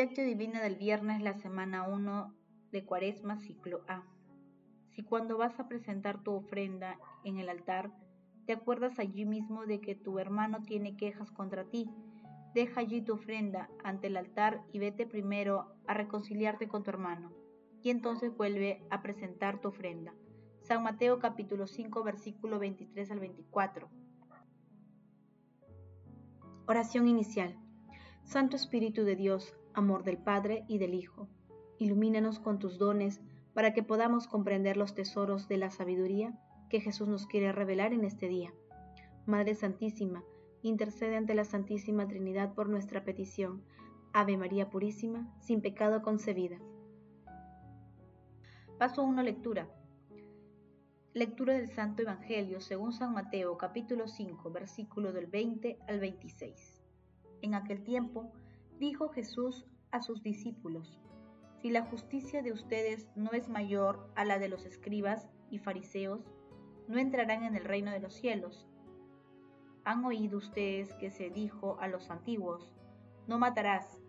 Lectio Divina del viernes, la semana 1 de Cuaresma, ciclo A. Si cuando vas a presentar tu ofrenda en el altar, te acuerdas allí mismo de que tu hermano tiene quejas contra ti, deja allí tu ofrenda ante el altar y vete primero a reconciliarte con tu hermano, y entonces vuelve a presentar tu ofrenda. San Mateo capítulo 5 versículo 23 al 24. Oración inicial. Santo Espíritu de Dios, amor del Padre y del Hijo, ilumínanos con tus dones para que podamos comprender los tesoros de la sabiduría que Jesús nos quiere revelar en este día. Madre Santísima, intercede ante la Santísima Trinidad por nuestra petición. Ave María Purísima, sin pecado concebida. Paso 1. Lectura. Lectura del Santo Evangelio según San Mateo capítulo 5 versículo del 20 al 26. En aquel tiempo dijo Jesús a sus discípulos, Si la justicia de ustedes no es mayor a la de los escribas y fariseos, no entrarán en el reino de los cielos. Han oído ustedes que se dijo a los antiguos, No matarás,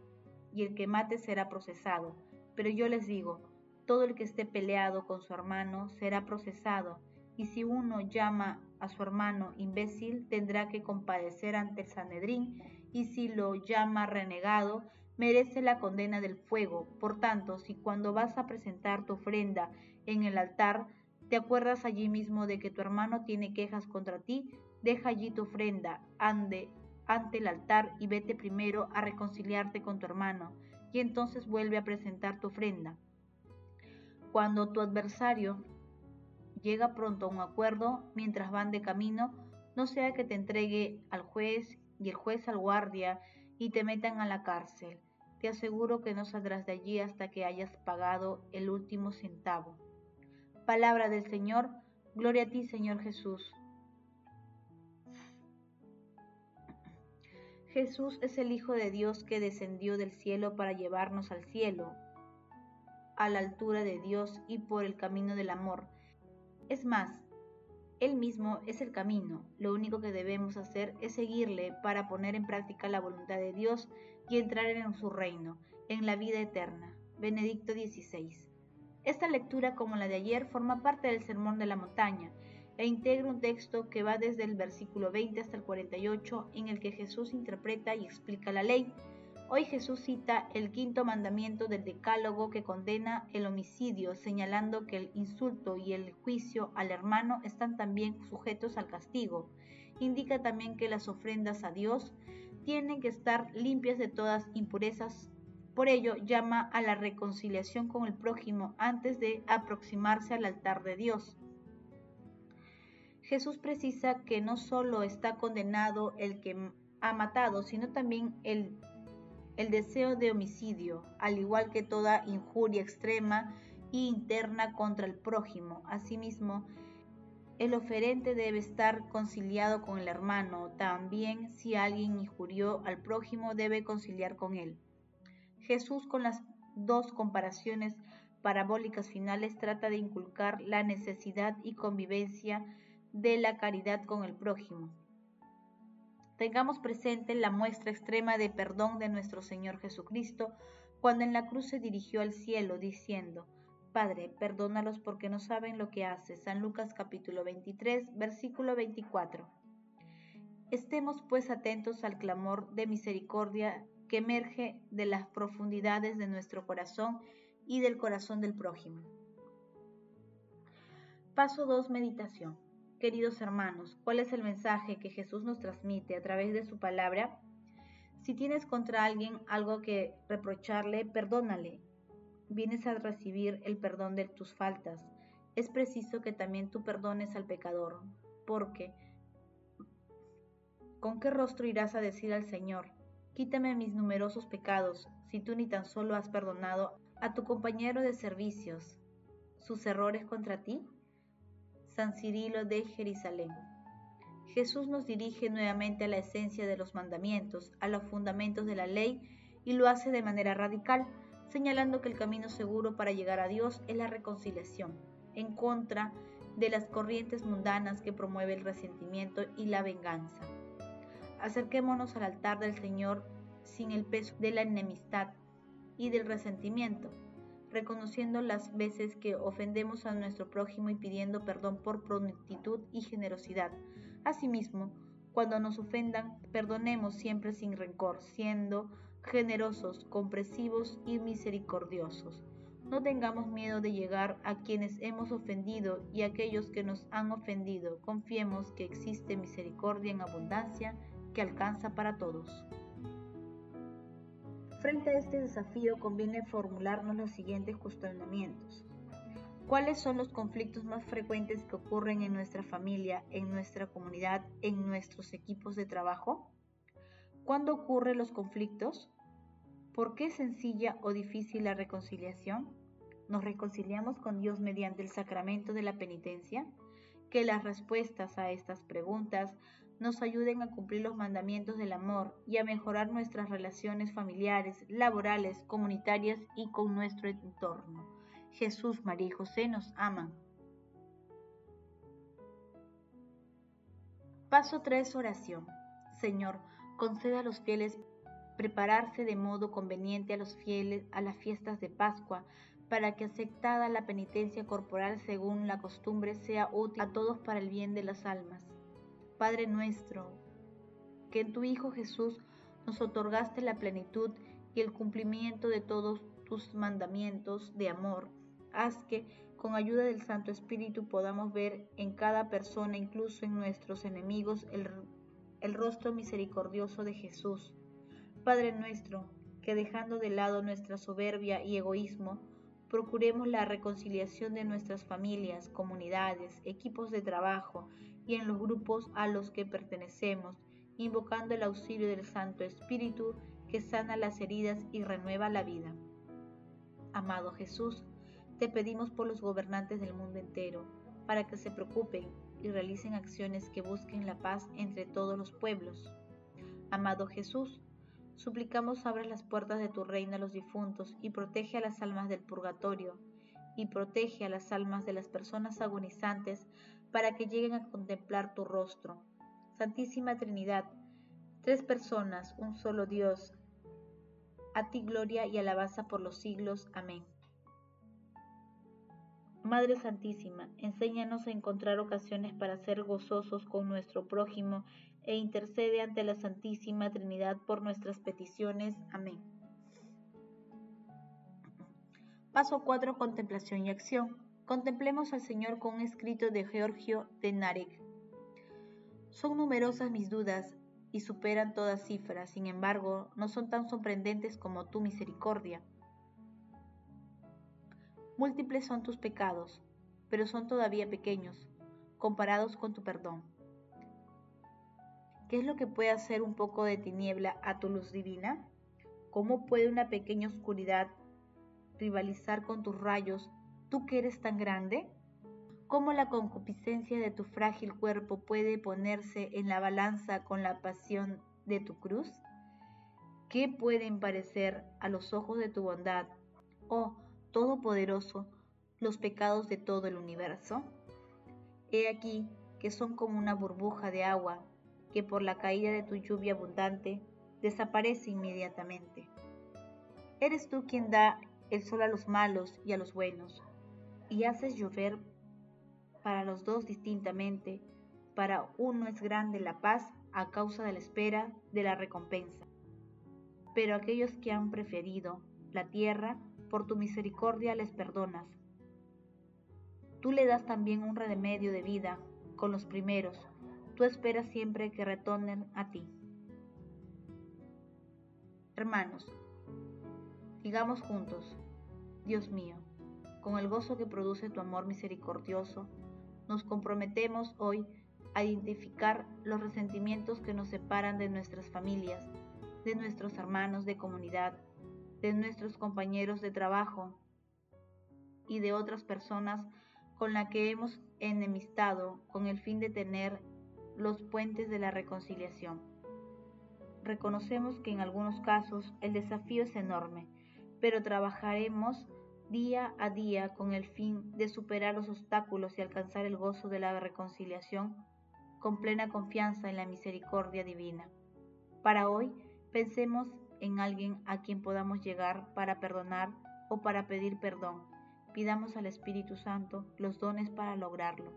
y el que mate será procesado. Pero yo les digo, todo el que esté peleado con su hermano será procesado, y si uno llama a su hermano imbécil, tendrá que compadecer ante el Sanedrín y si lo llama renegado, merece la condena del fuego. Por tanto, si cuando vas a presentar tu ofrenda en el altar, te acuerdas allí mismo de que tu hermano tiene quejas contra ti, deja allí tu ofrenda, ande ante el altar y vete primero a reconciliarte con tu hermano, y entonces vuelve a presentar tu ofrenda. Cuando tu adversario llega pronto a un acuerdo mientras van de camino, no sea que te entregue al juez y el juez al guardia y te metan a la cárcel. Te aseguro que no saldrás de allí hasta que hayas pagado el último centavo. Palabra del Señor, gloria a ti Señor Jesús. Jesús es el Hijo de Dios que descendió del cielo para llevarnos al cielo, a la altura de Dios y por el camino del amor. Es más, él mismo es el camino, lo único que debemos hacer es seguirle para poner en práctica la voluntad de Dios y entrar en su reino, en la vida eterna. Benedicto XVI. Esta lectura, como la de ayer, forma parte del Sermón de la Montaña e integra un texto que va desde el versículo 20 hasta el 48 en el que Jesús interpreta y explica la ley Hoy Jesús cita el quinto mandamiento del Decálogo que condena el homicidio, señalando que el insulto y el juicio al hermano están también sujetos al castigo. Indica también que las ofrendas a Dios tienen que estar limpias de todas impurezas. Por ello llama a la reconciliación con el prójimo antes de aproximarse al altar de Dios. Jesús precisa que no solo está condenado el que ha matado, sino también el el deseo de homicidio, al igual que toda injuria extrema e interna contra el prójimo. Asimismo, el oferente debe estar conciliado con el hermano. También si alguien injurió al prójimo debe conciliar con él. Jesús con las dos comparaciones parabólicas finales trata de inculcar la necesidad y convivencia de la caridad con el prójimo tengamos presente la muestra extrema de perdón de nuestro Señor Jesucristo cuando en la cruz se dirigió al cielo diciendo, Padre, perdónalos porque no saben lo que hace. San Lucas capítulo 23, versículo 24. Estemos pues atentos al clamor de misericordia que emerge de las profundidades de nuestro corazón y del corazón del prójimo. Paso 2. Meditación. Queridos hermanos, ¿cuál es el mensaje que Jesús nos transmite a través de su palabra? Si tienes contra alguien algo que reprocharle, perdónale. Vienes a recibir el perdón de tus faltas. Es preciso que también tú perdones al pecador, porque ¿con qué rostro irás a decir al Señor, quítame mis numerosos pecados, si tú ni tan solo has perdonado a tu compañero de servicios sus errores contra ti? San Cirilo de Jerusalén. Jesús nos dirige nuevamente a la esencia de los mandamientos, a los fundamentos de la ley, y lo hace de manera radical, señalando que el camino seguro para llegar a Dios es la reconciliación, en contra de las corrientes mundanas que promueve el resentimiento y la venganza. Acerquémonos al altar del Señor sin el peso de la enemistad, y del resentimiento, reconociendo las veces que ofendemos a nuestro prójimo y pidiendo perdón por prontitud y generosidad. Asimismo, cuando nos ofendan, perdonemos siempre sin rencor, siendo generosos, comprensivos y misericordiosos. No tengamos miedo de llegar a quienes hemos ofendido y a aquellos que nos han ofendido. Confiemos que existe misericordia en abundancia que alcanza para todos. Frente a este desafío conviene formularnos los siguientes cuestionamientos. ¿Cuáles son los conflictos más frecuentes que ocurren en nuestra familia, en nuestra comunidad, en nuestros equipos de trabajo? ¿Cuándo ocurren los conflictos? ¿Por qué es sencilla o difícil la reconciliación? ¿Nos reconciliamos con Dios mediante el sacramento de la penitencia? Que las respuestas a estas preguntas nos ayuden a cumplir los mandamientos del amor y a mejorar nuestras relaciones familiares, laborales, comunitarias y con nuestro entorno. Jesús, María y José nos aman. Paso 3. Oración. Señor, conceda a los fieles prepararse de modo conveniente a los fieles a las fiestas de Pascua, para que aceptada la penitencia corporal según la costumbre sea útil a todos para el bien de las almas. Padre nuestro, que en tu Hijo Jesús nos otorgaste la plenitud y el cumplimiento de todos tus mandamientos de amor, haz que, con ayuda del Santo Espíritu, podamos ver en cada persona, incluso en nuestros enemigos, el, el rostro misericordioso de Jesús. Padre nuestro, que dejando de lado nuestra soberbia y egoísmo, procuremos la reconciliación de nuestras familias, comunidades, equipos de trabajo en los grupos a los que pertenecemos, invocando el auxilio del Santo Espíritu que sana las heridas y renueva la vida. Amado Jesús, te pedimos por los gobernantes del mundo entero, para que se preocupen y realicen acciones que busquen la paz entre todos los pueblos. Amado Jesús, Suplicamos abra las puertas de tu reino a los difuntos y protege a las almas del purgatorio y protege a las almas de las personas agonizantes para que lleguen a contemplar tu rostro. Santísima Trinidad, tres personas, un solo Dios, a ti gloria y alabanza por los siglos. Amén. Madre Santísima, enséñanos a encontrar ocasiones para ser gozosos con nuestro prójimo e intercede ante la Santísima Trinidad por nuestras peticiones. Amén. Paso 4. Contemplación y acción. Contemplemos al Señor con un escrito de Georgio de Narek. Son numerosas mis dudas y superan toda cifra, sin embargo, no son tan sorprendentes como tu misericordia. Múltiples son tus pecados, pero son todavía pequeños, comparados con tu perdón. ¿Qué es lo que puede hacer un poco de tiniebla a tu luz divina? ¿Cómo puede una pequeña oscuridad rivalizar con tus rayos, tú que eres tan grande? ¿Cómo la concupiscencia de tu frágil cuerpo puede ponerse en la balanza con la pasión de tu cruz? ¿Qué pueden parecer a los ojos de tu bondad, oh Todopoderoso, los pecados de todo el universo? He aquí que son como una burbuja de agua que por la caída de tu lluvia abundante desaparece inmediatamente. Eres tú quien da el sol a los malos y a los buenos, y haces llover para los dos distintamente. Para uno es grande la paz a causa de la espera de la recompensa. Pero aquellos que han preferido la tierra, por tu misericordia les perdonas. Tú le das también un remedio de vida con los primeros, tú esperas siempre que retornen a ti. Hermanos, digamos juntos, Dios mío, con el gozo que produce tu amor misericordioso, nos comprometemos hoy a identificar los resentimientos que nos separan de nuestras familias, de nuestros hermanos de comunidad, de nuestros compañeros de trabajo y de otras personas con las que hemos enemistado con el fin de tener los puentes de la reconciliación. Reconocemos que en algunos casos el desafío es enorme, pero trabajaremos día a día con el fin de superar los obstáculos y alcanzar el gozo de la reconciliación con plena confianza en la misericordia divina. Para hoy, pensemos en alguien a quien podamos llegar para perdonar o para pedir perdón. Pidamos al Espíritu Santo los dones para lograrlo.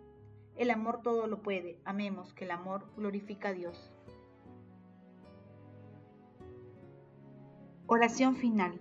El amor todo lo puede. Amemos que el amor glorifica a Dios. Oración final.